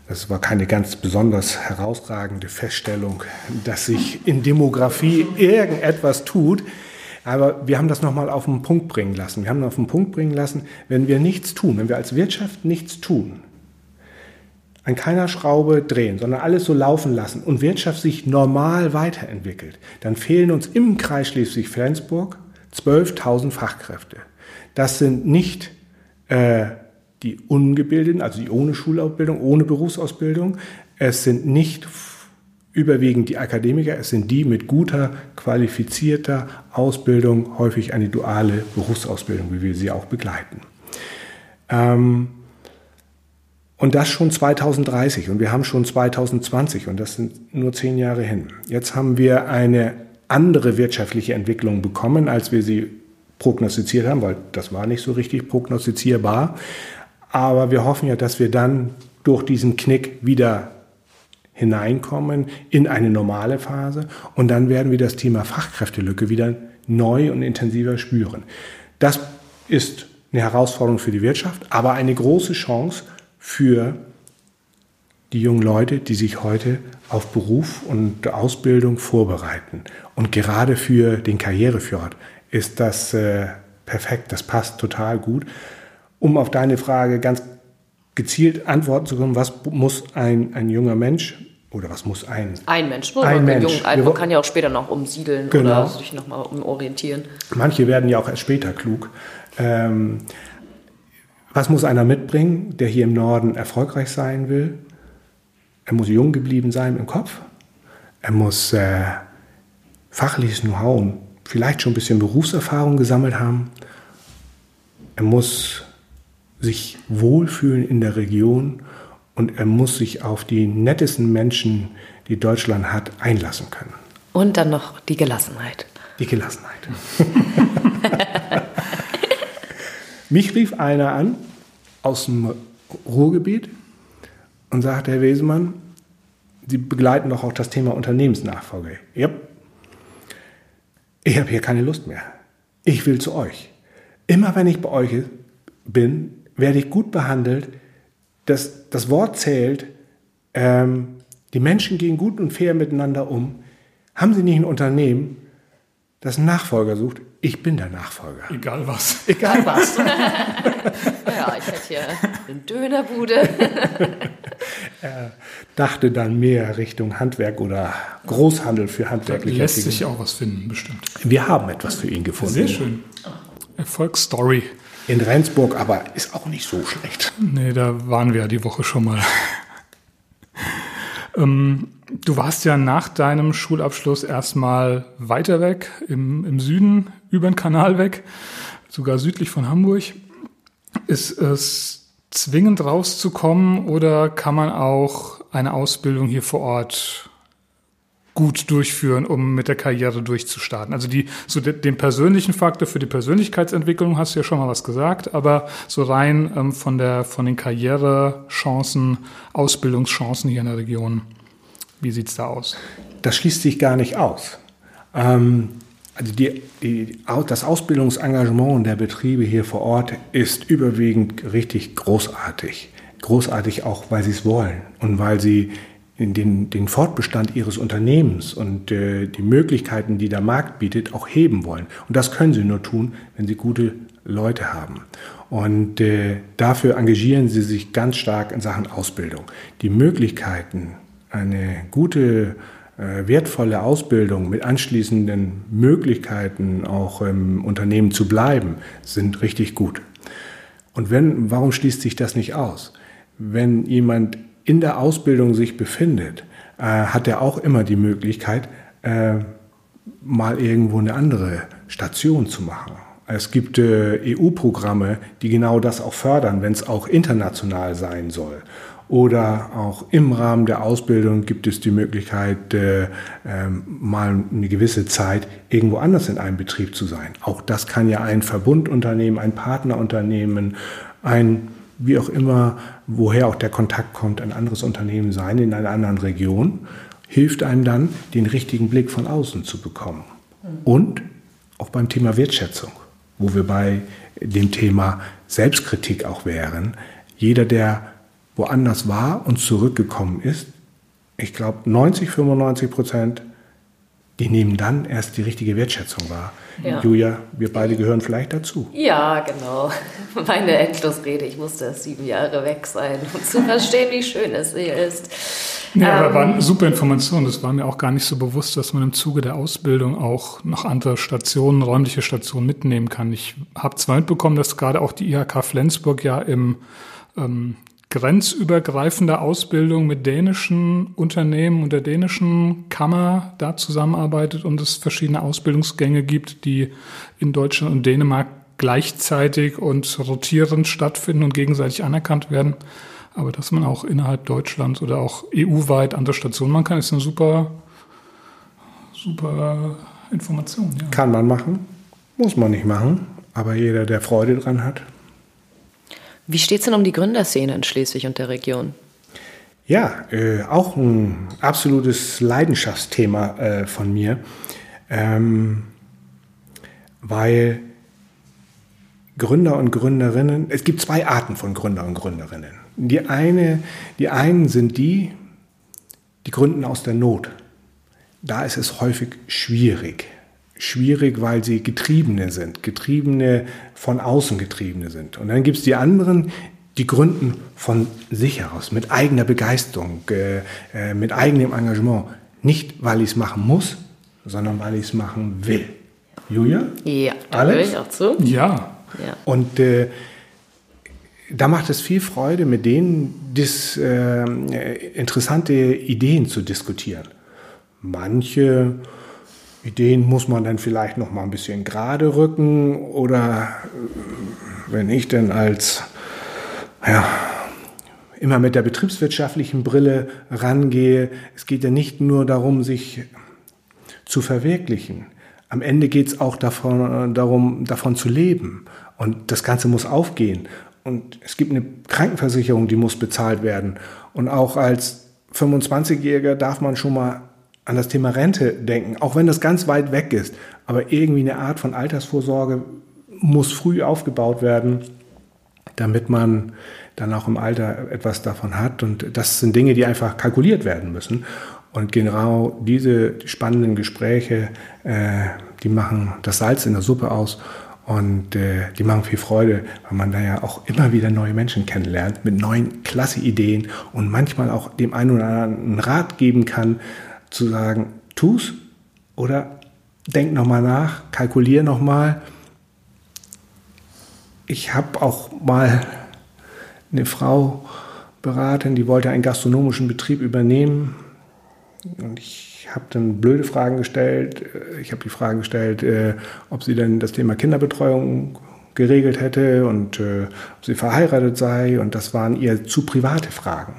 das war keine ganz besonders herausragende Feststellung, dass sich in Demografie irgendetwas tut. Aber wir haben das nochmal auf den Punkt bringen lassen. Wir haben auf den Punkt bringen lassen, wenn wir nichts tun, wenn wir als Wirtschaft nichts tun, an keiner Schraube drehen, sondern alles so laufen lassen und Wirtschaft sich normal weiterentwickelt, dann fehlen uns im Kreis Schleswig-Flensburg 12.000 Fachkräfte. Das sind nicht äh, die Ungebildeten, also die ohne Schulausbildung, ohne Berufsausbildung. Es sind nicht überwiegend die Akademiker, es sind die mit guter, qualifizierter Ausbildung, häufig eine duale Berufsausbildung, wie wir sie auch begleiten. Ähm, und das schon 2030 und wir haben schon 2020 und das sind nur zehn Jahre hin. Jetzt haben wir eine andere wirtschaftliche Entwicklung bekommen, als wir sie prognostiziert haben, weil das war nicht so richtig prognostizierbar. Aber wir hoffen ja, dass wir dann durch diesen Knick wieder hineinkommen in eine normale Phase und dann werden wir das Thema Fachkräftelücke wieder neu und intensiver spüren. Das ist eine Herausforderung für die Wirtschaft, aber eine große Chance für die jungen Leute, die sich heute auf Beruf und Ausbildung vorbereiten. Und gerade für den Karrierefjord ist das äh, perfekt, das passt total gut. Um auf deine Frage ganz gezielt antworten zu können, was muss ein, ein junger Mensch oder was muss ein ein Mensch, ein Mensch. Jung, man kann ja auch später noch umsiedeln genau. oder sich nochmal umorientieren. Manche werden ja auch erst später klug. Ähm, was muss einer mitbringen, der hier im Norden erfolgreich sein will? Er muss jung geblieben sein im Kopf. Er muss äh, fachliches Know-how und vielleicht schon ein bisschen Berufserfahrung gesammelt haben. Er muss sich wohlfühlen in der Region und er muss sich auf die nettesten Menschen, die Deutschland hat, einlassen können. Und dann noch die Gelassenheit. Die Gelassenheit. *laughs* Mich rief einer an aus dem Ruhrgebiet und sagte, Herr Wesemann, Sie begleiten doch auch das Thema Unternehmensnachfolge. Ja. Ich habe hier keine Lust mehr. Ich will zu euch. Immer wenn ich bei euch bin, werde ich gut behandelt. Das, das Wort zählt. Ähm, die Menschen gehen gut und fair miteinander um. Haben Sie nicht ein Unternehmen, das einen Nachfolger sucht? Ich bin der Nachfolger. Egal was. *laughs* Egal was. *laughs* ja, ich hätte hier eine Dönerbude. *laughs* er dachte dann mehr Richtung Handwerk oder Großhandel für handwerkliche Da lässt sich auch was finden, bestimmt. Wir haben etwas für ihn gefunden. Sehr schön. Erfolgsstory. In Rendsburg, aber ist auch nicht so schlecht. Nee, da waren wir ja die Woche schon mal. ähm, du warst ja nach deinem Schulabschluss erstmal weiter weg, im, im Süden, über den Kanal weg, sogar südlich von Hamburg. Ist es zwingend rauszukommen oder kann man auch eine Ausbildung hier vor Ort gut durchführen, um mit der Karriere durchzustarten? Also die, so de, den persönlichen Faktor für die Persönlichkeitsentwicklung hast du ja schon mal was gesagt, aber so rein ähm, von der, von den Karrierechancen, Ausbildungschancen hier in der Region, wie sieht's da aus? Das schließt sich gar nicht aus. Ähm, also die, die, das Ausbildungsengagement der Betriebe hier vor Ort ist überwiegend richtig großartig. Großartig auch, weil sie es wollen und weil sie den, den Fortbestand ihres Unternehmens und äh, die Möglichkeiten, die der Markt bietet, auch heben wollen. Und das können sie nur tun, wenn sie gute Leute haben. Und äh, dafür engagieren sie sich ganz stark in Sachen Ausbildung. Die Möglichkeiten, eine gute wertvolle Ausbildung mit anschließenden Möglichkeiten auch im Unternehmen zu bleiben, sind richtig gut. Und wenn, warum schließt sich das nicht aus? Wenn jemand in der Ausbildung sich befindet, äh, hat er auch immer die Möglichkeit, äh, mal irgendwo eine andere Station zu machen. Es gibt äh, EU-Programme, die genau das auch fördern, wenn es auch international sein soll. Oder auch im Rahmen der Ausbildung gibt es die Möglichkeit, äh, äh, mal eine gewisse Zeit irgendwo anders in einem Betrieb zu sein. Auch das kann ja ein Verbundunternehmen, ein Partnerunternehmen, ein wie auch immer, woher auch der Kontakt kommt, ein anderes Unternehmen sein in einer anderen Region, hilft einem dann, den richtigen Blick von außen zu bekommen. Und auch beim Thema Wertschätzung, wo wir bei dem Thema Selbstkritik auch wären. Jeder, der woanders war und zurückgekommen ist, ich glaube 90, 95 Prozent, die nehmen dann erst die richtige Wertschätzung wahr. Ja. Julia, wir beide gehören vielleicht dazu. Ja, genau. *laughs* Meine Endlosrede, ich musste sieben Jahre weg sein, um zu verstehen, wie schön es hier ist. Ja, aber ähm, war eine super Information. Das war mir auch gar nicht so bewusst, dass man im Zuge der Ausbildung auch noch andere Stationen, räumliche Stationen mitnehmen kann. Ich habe zwar mitbekommen, dass gerade auch die IHK Flensburg ja im ähm, grenzübergreifender Ausbildung mit dänischen Unternehmen und der dänischen Kammer da zusammenarbeitet und es verschiedene Ausbildungsgänge gibt, die in Deutschland und Dänemark gleichzeitig und rotierend stattfinden und gegenseitig anerkannt werden. Aber dass man auch innerhalb Deutschlands oder auch EU-weit andere Stationen machen kann, ist eine super, super Information. Ja. Kann man machen, muss man nicht machen. Aber jeder, der Freude dran hat, wie steht es denn um die Gründerszene in Schleswig und der Region? Ja, äh, auch ein absolutes Leidenschaftsthema äh, von mir, ähm, weil Gründer und Gründerinnen, es gibt zwei Arten von Gründer und Gründerinnen. Die, eine, die einen sind die, die gründen aus der Not. Da ist es häufig schwierig schwierig, weil sie Getriebene sind, Getriebene von außen Getriebene sind. Und dann gibt es die anderen, die gründen von sich heraus, mit eigener Begeisterung, äh, äh, mit eigenem Engagement. Nicht, weil ich es machen muss, sondern weil ich es machen will. Julia? Ja, da höre ich auch zu. Ja. ja. Und äh, da macht es viel Freude, mit denen dis, äh, interessante Ideen zu diskutieren. Manche Ideen muss man dann vielleicht noch mal ein bisschen gerade rücken oder äh, wenn ich denn als ja, immer mit der betriebswirtschaftlichen Brille rangehe, es geht ja nicht nur darum, sich zu verwirklichen. Am Ende geht es auch davon, darum, davon zu leben. Und das Ganze muss aufgehen. Und es gibt eine Krankenversicherung, die muss bezahlt werden. Und auch als 25-Jähriger darf man schon mal an das Thema Rente denken, auch wenn das ganz weit weg ist. Aber irgendwie eine Art von Altersvorsorge muss früh aufgebaut werden, damit man dann auch im Alter etwas davon hat. Und das sind Dinge, die einfach kalkuliert werden müssen. Und genau diese spannenden Gespräche, äh, die machen das Salz in der Suppe aus. Und äh, die machen viel Freude, weil man da ja auch immer wieder neue Menschen kennenlernt mit neuen klasse Ideen und manchmal auch dem einen oder anderen einen Rat geben kann, zu sagen, tu's oder denk nochmal nach, kalkulier nochmal. Ich habe auch mal eine Frau beraten, die wollte einen gastronomischen Betrieb übernehmen. Und ich habe dann blöde Fragen gestellt. Ich habe die Frage gestellt, äh, ob sie denn das Thema Kinderbetreuung geregelt hätte und äh, ob sie verheiratet sei. Und das waren ihr zu private Fragen.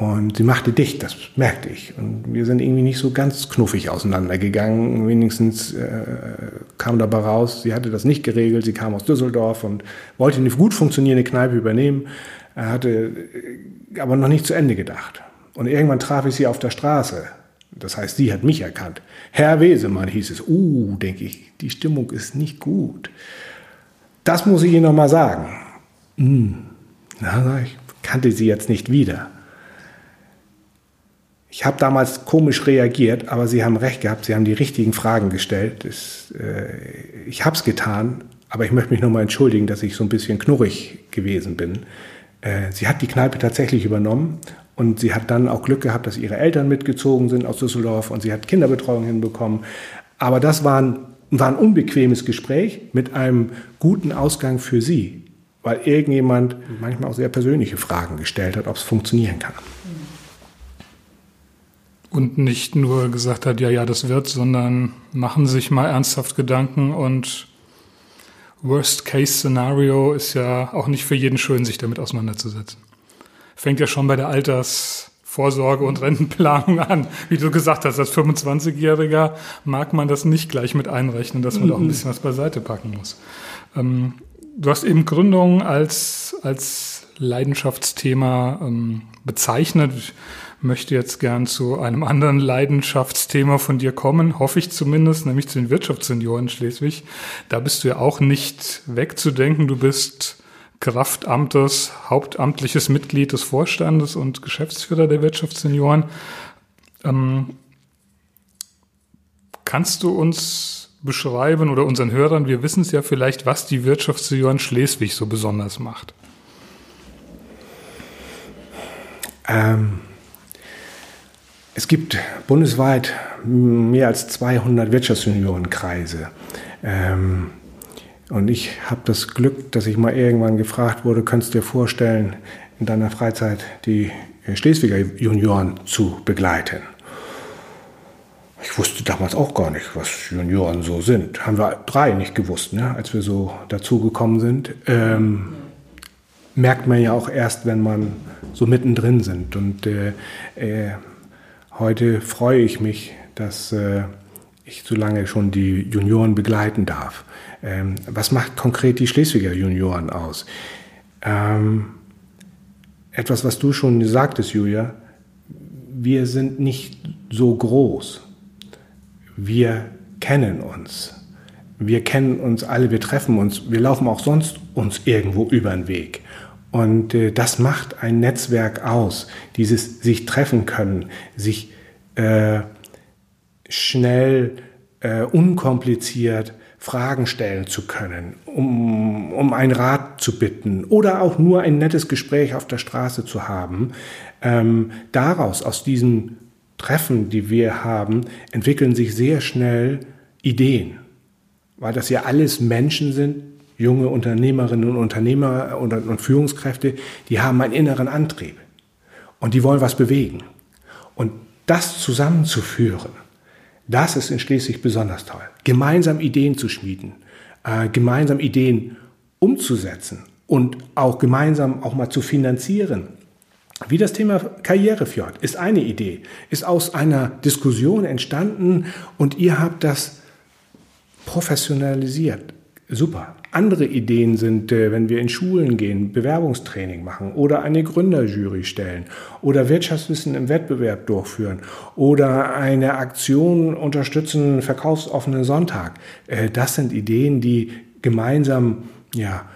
Und sie machte dicht, das merkte ich. Und wir sind irgendwie nicht so ganz knuffig auseinandergegangen. Wenigstens äh, kam dabei raus, sie hatte das nicht geregelt. Sie kam aus Düsseldorf und wollte eine gut funktionierende Kneipe übernehmen. Er hatte äh, aber noch nicht zu Ende gedacht. Und irgendwann traf ich sie auf der Straße. Das heißt, sie hat mich erkannt. Herr Wesemann hieß es. Uh, denke ich, die Stimmung ist nicht gut. Das muss ich Ihnen noch mal sagen. Hm. Na, ich kannte sie jetzt nicht wieder. Ich habe damals komisch reagiert, aber Sie haben recht gehabt, Sie haben die richtigen Fragen gestellt. Das, äh, ich habe es getan, aber ich möchte mich nochmal entschuldigen, dass ich so ein bisschen knurrig gewesen bin. Äh, sie hat die Kneipe tatsächlich übernommen und sie hat dann auch Glück gehabt, dass ihre Eltern mitgezogen sind aus Düsseldorf und sie hat Kinderbetreuung hinbekommen. Aber das war ein, war ein unbequemes Gespräch mit einem guten Ausgang für sie, weil irgendjemand manchmal auch sehr persönliche Fragen gestellt hat, ob es funktionieren kann und nicht nur gesagt hat, ja, ja, das wird, sondern machen sich mal ernsthaft Gedanken und Worst-Case-Szenario ist ja auch nicht für jeden schön, sich damit auseinanderzusetzen. Fängt ja schon bei der Altersvorsorge und Rentenplanung an. Wie du gesagt hast, als 25-Jähriger mag man das nicht gleich mit einrechnen, dass man mhm. doch ein bisschen was beiseite packen muss. Ähm, du hast eben Gründung als, als Leidenschaftsthema ähm, bezeichnet möchte jetzt gern zu einem anderen Leidenschaftsthema von dir kommen, hoffe ich zumindest, nämlich zu den Wirtschaftssenioren Schleswig. Da bist du ja auch nicht wegzudenken. Du bist Kraftamtes, hauptamtliches Mitglied des Vorstandes und Geschäftsführer der Wirtschaftssenioren. Ähm, kannst du uns beschreiben oder unseren Hörern, wir wissen es ja vielleicht, was die Wirtschaftssenioren Schleswig so besonders macht? Ähm, es gibt bundesweit mehr als 200 Wirtschaftsjuniorenkreise. Ähm, und ich habe das Glück, dass ich mal irgendwann gefragt wurde, könntest du dir vorstellen, in deiner Freizeit die Schleswiger Junioren zu begleiten? Ich wusste damals auch gar nicht, was Junioren so sind. Haben wir drei nicht gewusst, ne? als wir so dazugekommen sind. Ähm, merkt man ja auch erst, wenn man so mittendrin sind. Und äh, äh, Heute freue ich mich, dass äh, ich so lange schon die Junioren begleiten darf. Ähm, was macht konkret die Schleswiger Junioren aus? Ähm, etwas, was du schon sagtest, Julia, wir sind nicht so groß. Wir kennen uns. Wir kennen uns alle, wir treffen uns, wir laufen auch sonst uns irgendwo über den Weg. Und äh, das macht ein Netzwerk aus, dieses sich treffen können, sich äh, schnell, äh, unkompliziert Fragen stellen zu können, um, um einen Rat zu bitten oder auch nur ein nettes Gespräch auf der Straße zu haben. Ähm, daraus, aus diesen Treffen, die wir haben, entwickeln sich sehr schnell Ideen, weil das ja alles Menschen sind, junge Unternehmerinnen und Unternehmer und, Führungskräfte, die haben einen inneren Antrieb und die wollen was bewegen. Und das zusammenzuführen, das ist in Schleswig besonders toll. Gemeinsam Ideen zu schmieden, äh, gemeinsam Ideen umzusetzen und auch gemeinsam auch mal zu finanzieren. Wie das Thema Karrierefjord ist eine Idee, ist aus einer Diskussion entstanden und ihr habt das professionalisiert. Super. Andere Ideen sind, äh, wenn wir in Schulen gehen, Bewerbungstraining machen oder eine Gründerjury stellen oder Wirtschaftswissen im Wettbewerb durchführen oder eine Aktion unterstützen, verkaufsoffenen Sonntag. Äh, das sind Ideen, die gemeinsam, ja,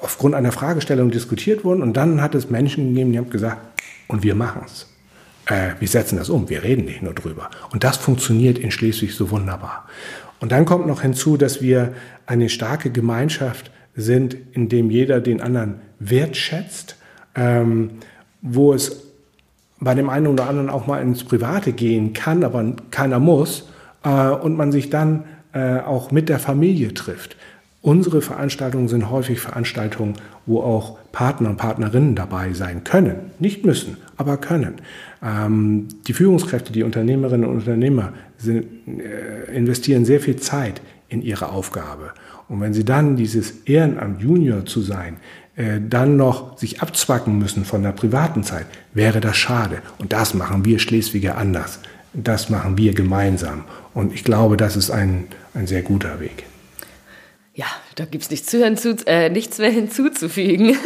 aufgrund einer Fragestellung diskutiert wurden und dann hat es Menschen gegeben, die haben gesagt, und wir machen es. Äh, wir setzen das um, wir reden nicht nur drüber. Und das funktioniert in Schleswig so wunderbar. Und dann kommt noch hinzu, dass wir eine starke Gemeinschaft sind, in dem jeder den anderen wertschätzt, ähm, wo es bei dem einen oder anderen auch mal ins Private gehen kann, aber keiner muss, äh, und man sich dann äh, auch mit der Familie trifft. Unsere Veranstaltungen sind häufig Veranstaltungen, wo auch Partner und Partnerinnen dabei sein können. Nicht müssen, aber können. Ähm, die Führungskräfte, die Unternehmerinnen und Unternehmer sind, äh, investieren sehr viel Zeit in ihre Aufgabe. Und wenn sie dann dieses Ehrenamt Junior zu sein, äh, dann noch sich abzwacken müssen von der privaten Zeit, wäre das schade. Und das machen wir Schleswiger anders. Das machen wir gemeinsam. Und ich glaube, das ist ein, ein sehr guter Weg. Ja, da gibt es nichts, hinzu, äh, nichts mehr hinzuzufügen.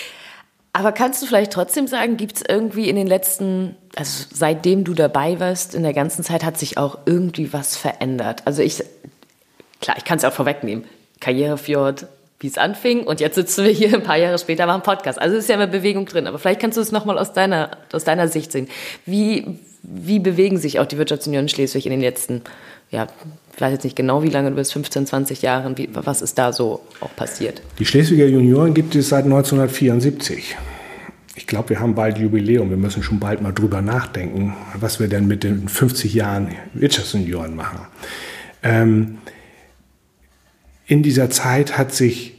*laughs* Aber kannst du vielleicht trotzdem sagen, gibt es irgendwie in den letzten, also seitdem du dabei warst, in der ganzen Zeit hat sich auch irgendwie was verändert? Also ich, klar, ich kann es auch vorwegnehmen. Karrierefjord, wie es anfing und jetzt sitzen wir hier ein paar Jahre später, ein Podcast. Also ist ja immer Bewegung drin. Aber vielleicht kannst du es nochmal aus deiner, aus deiner Sicht sehen. Wie, wie bewegen sich auch die Wirtschaftsunion Schleswig in den letzten, ja, ich weiß jetzt nicht genau, wie lange du bist, 15, 20 Jahren, wie, was ist da so auch passiert? Die Schleswiger Junioren gibt es seit 1974. Ich glaube, wir haben bald Jubiläum. Wir müssen schon bald mal drüber nachdenken, was wir denn mit den 50 Jahren Wirtschaftsjunioren machen. Ähm, in dieser Zeit hat sich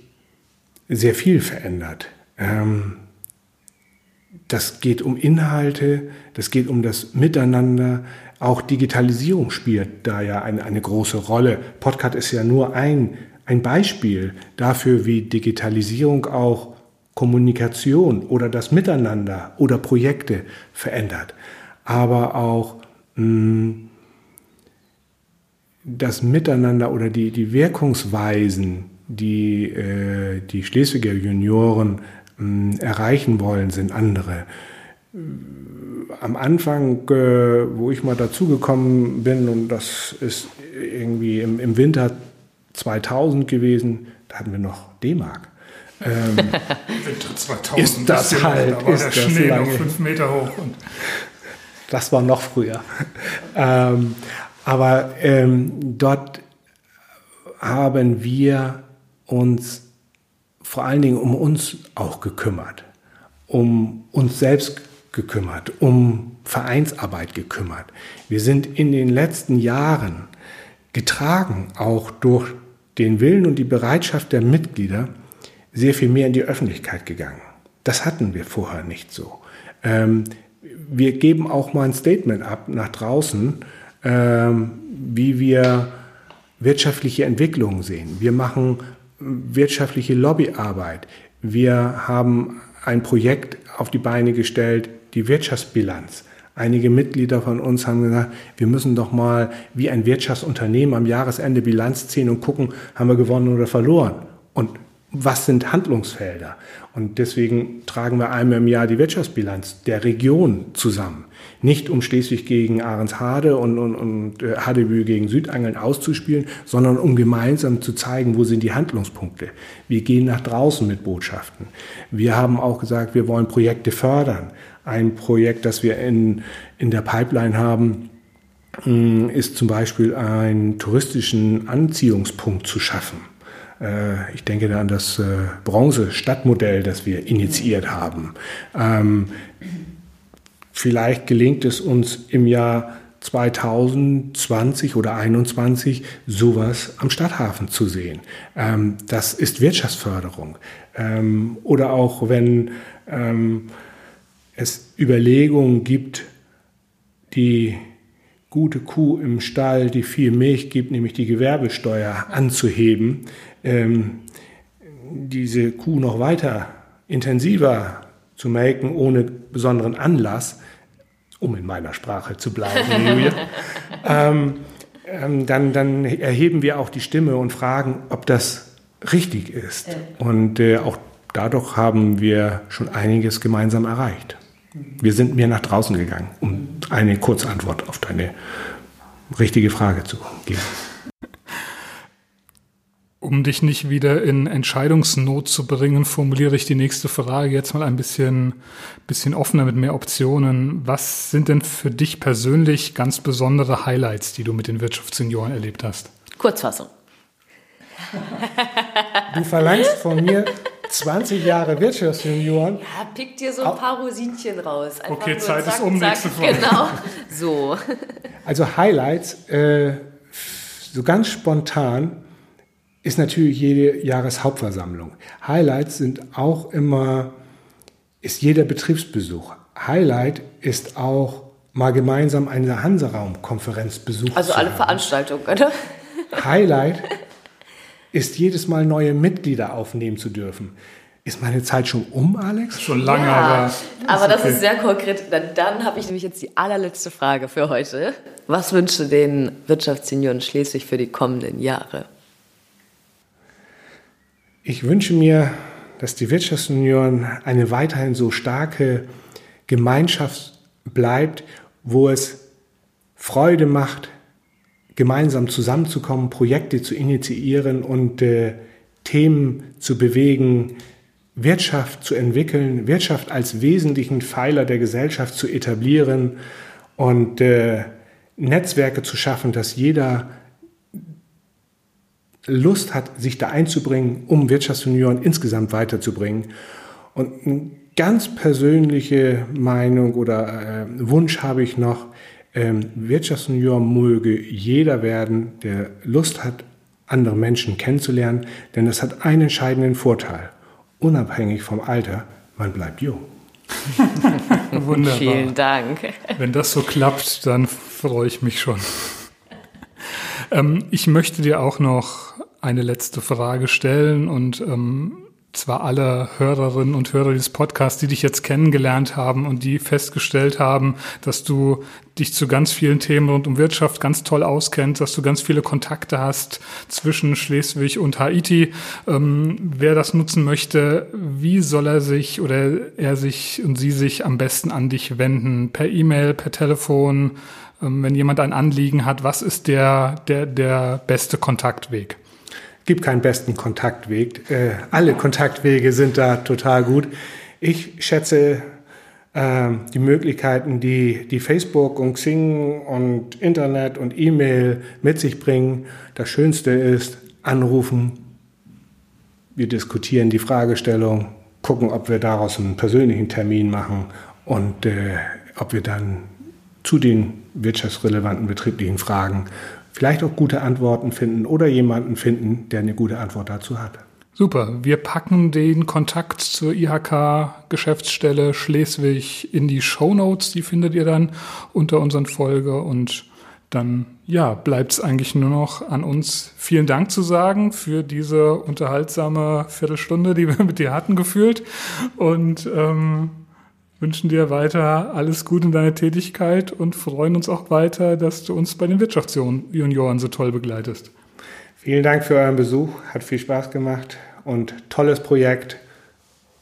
sehr viel verändert. Ähm, das geht um Inhalte, das geht um das Miteinander, auch Digitalisierung spielt da ja eine, eine große Rolle. Podcast ist ja nur ein, ein Beispiel dafür, wie Digitalisierung auch Kommunikation oder das Miteinander oder Projekte verändert. Aber auch mh, hm, das Miteinander oder die, die Wirkungsweisen, die äh, die Schleswiger Junioren mh, hm, erreichen wollen, sind andere am Anfang, äh, wo ich mal dazugekommen bin, und das ist irgendwie im, im, Winter 2000 gewesen, da hatten wir noch D-Mark. Ähm, *laughs* Winter 2000 ist das halt, da war ist der das Schnee noch fünf Meter hoch. das war noch früher. Ähm, aber ähm, dort haben wir uns vor allen Dingen um uns auch gekümmert, um uns selbst gekümmert, um Vereinsarbeit gekümmert. Wir sind in den letzten Jahren getragen, auch durch den Willen und die Bereitschaft der Mitglieder, sehr viel mehr in die Öffentlichkeit gegangen. Das hatten wir vorher nicht so. Ähm, wir geben auch mal ein Statement ab nach draußen, ähm, wie wir wirtschaftliche Entwicklungen sehen. Wir machen wirtschaftliche Lobbyarbeit. Wir haben ein Projekt auf die Beine gestellt, die Wirtschaftsbilanz. Einige Mitglieder von uns haben gesagt, wir müssen doch mal wie ein Wirtschaftsunternehmen am Jahresende Bilanz ziehen und gucken, haben wir gewonnen oder verloren. Und was sind Handlungsfelder? Und deswegen tragen wir einmal im Jahr die Wirtschaftsbilanz der Region zusammen. Nicht um Schleswig gegen Ahrensharde und, und, und äh, Hadebü gegen Südangeln auszuspielen, sondern um gemeinsam zu zeigen, wo sind die Handlungspunkte. Wir gehen nach draußen mit Botschaften. Wir haben auch gesagt, wir wollen Projekte fördern. Ein Projekt, das wir in, in der Pipeline haben, mm, ist zum Beispiel einen touristischen Anziehungspunkt zu schaffen. Äh, ich denke da an das äh, Bronze-Stadtmodell, das wir initiiert haben. Ähm, vielleicht gelingt es uns im Jahr 2020 oder 2021 sowas am Stadthafen zu sehen. Ähm, das ist Wirtschaftsförderung. Ähm, oder auch wenn es Überlegungen gibt, die gute Kuh im Stall, die viel Milch gibt, nämlich die Gewerbesteuer anzuheben, ähm, diese Kuh noch weiter intensiver zu melken, ohne besonderen Anlass, um in meiner Sprache zu bleiben, *laughs* Julia, ähm, ähm, dann, dann, erheben wir auch die Stimme und fragen, ob das richtig ist. Und äh, auch dadurch haben wir schon einiges gemeinsam erreicht. Wir sind mehr nach draußen gegangen, um eine kurze Antwort auf deine richtige Frage zu geben. Um dich nicht wieder in Entscheidungsnot zu bringen, formuliere ich die nächste Frage jetzt mal ein bisschen, bisschen offener mit mehr Optionen. Was sind denn für dich persönlich ganz besondere Highlights, die du mit den Wirtschaftssenioren erlebt hast? Kurzfassung. Du verlangst von mir 20 Jahre Wirtschaftsjunioren. Ja, pick dir so ein paar Rosinchen raus. Einfach okay, Zeit zack, ist um, nächste Frage. Genau, *laughs* so. Also Highlights, äh, so ganz spontan, ist natürlich jede Jahreshauptversammlung. Highlights sind auch immer, ist jeder Betriebsbesuch. Highlight ist auch mal gemeinsam eine Hanseraum-Konferenz besuchen. Also alle Veranstaltungen, oder? Highlight ist jedes Mal neue Mitglieder aufnehmen zu dürfen. Ist meine Zeit schon um, Alex? Schon lange, ja, aber. Aber das okay. ist sehr konkret. Dann, dann habe ich nämlich jetzt die allerletzte Frage für heute. Was wünschst du den Wirtschaftssenioren Schleswig für die kommenden Jahre? Ich wünsche mir, dass die Wirtschaftsunion eine weiterhin so starke Gemeinschaft bleibt, wo es Freude macht, gemeinsam zusammenzukommen, Projekte zu initiieren und äh, Themen zu bewegen, Wirtschaft zu entwickeln, Wirtschaft als wesentlichen Pfeiler der Gesellschaft zu etablieren und äh, Netzwerke zu schaffen, dass jeder Lust hat, sich da einzubringen, um Wirtschaftsunion insgesamt weiterzubringen. Und eine ganz persönliche Meinung oder äh, Wunsch habe ich noch, ähm, Wirtschaftsunion möge jeder werden, der Lust hat, andere Menschen kennenzulernen, denn das hat einen entscheidenden Vorteil. Unabhängig vom Alter, man bleibt jung. *laughs* Wunderbar. Vielen Dank. Wenn das so klappt, dann freue ich mich schon. Ähm, ich möchte dir auch noch eine letzte Frage stellen und ähm, zwar alle Hörerinnen und Hörer dieses Podcasts, die dich jetzt kennengelernt haben und die festgestellt haben, dass du dich zu ganz vielen Themen rund um Wirtschaft ganz toll auskennst, dass du ganz viele Kontakte hast zwischen Schleswig und Haiti. Ähm, wer das nutzen möchte, wie soll er sich oder er sich und sie sich am besten an dich wenden? Per E-Mail, per Telefon? Ähm, wenn jemand ein Anliegen hat, was ist der, der, der beste Kontaktweg? Gibt keinen besten Kontaktweg. Äh, alle Kontaktwege sind da total gut. Ich schätze äh, die Möglichkeiten, die, die Facebook und Xing und Internet und E-Mail mit sich bringen. Das Schönste ist anrufen. Wir diskutieren die Fragestellung, gucken, ob wir daraus einen persönlichen Termin machen und äh, ob wir dann zu den wirtschaftsrelevanten betrieblichen Fragen vielleicht auch gute Antworten finden oder jemanden finden, der eine gute Antwort dazu hat. Super. Wir packen den Kontakt zur IHK-Geschäftsstelle Schleswig in die Show Notes. Die findet ihr dann unter unseren Folge. Und dann, ja, bleibt es eigentlich nur noch an uns vielen Dank zu sagen für diese unterhaltsame Viertelstunde, die wir *laughs* mit dir hatten, gefühlt. Und ähm, wünschen dir weiter alles Gute in deiner Tätigkeit und freuen uns auch weiter, dass du uns bei den Wirtschaftsjunioren so toll begleitest. Vielen Dank für euren Besuch, hat viel Spaß gemacht und tolles Projekt.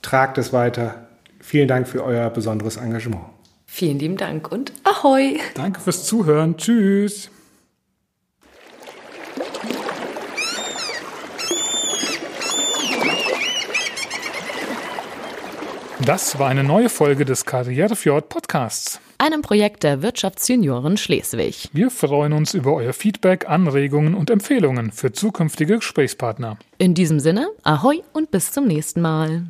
Tragt es weiter. Vielen Dank für euer besonderes Engagement. Vielen lieben Dank und Ahoi! Danke fürs Zuhören. Tschüss! Das war eine neue Folge des Karrierefjord Podcasts. Einem Projekt der Wirtschaftsjunioren Schleswig. Wir freuen uns über euer Feedback, Anregungen und Empfehlungen für zukünftige Gesprächspartner. In diesem Sinne, ahoi und bis zum nächsten Mal.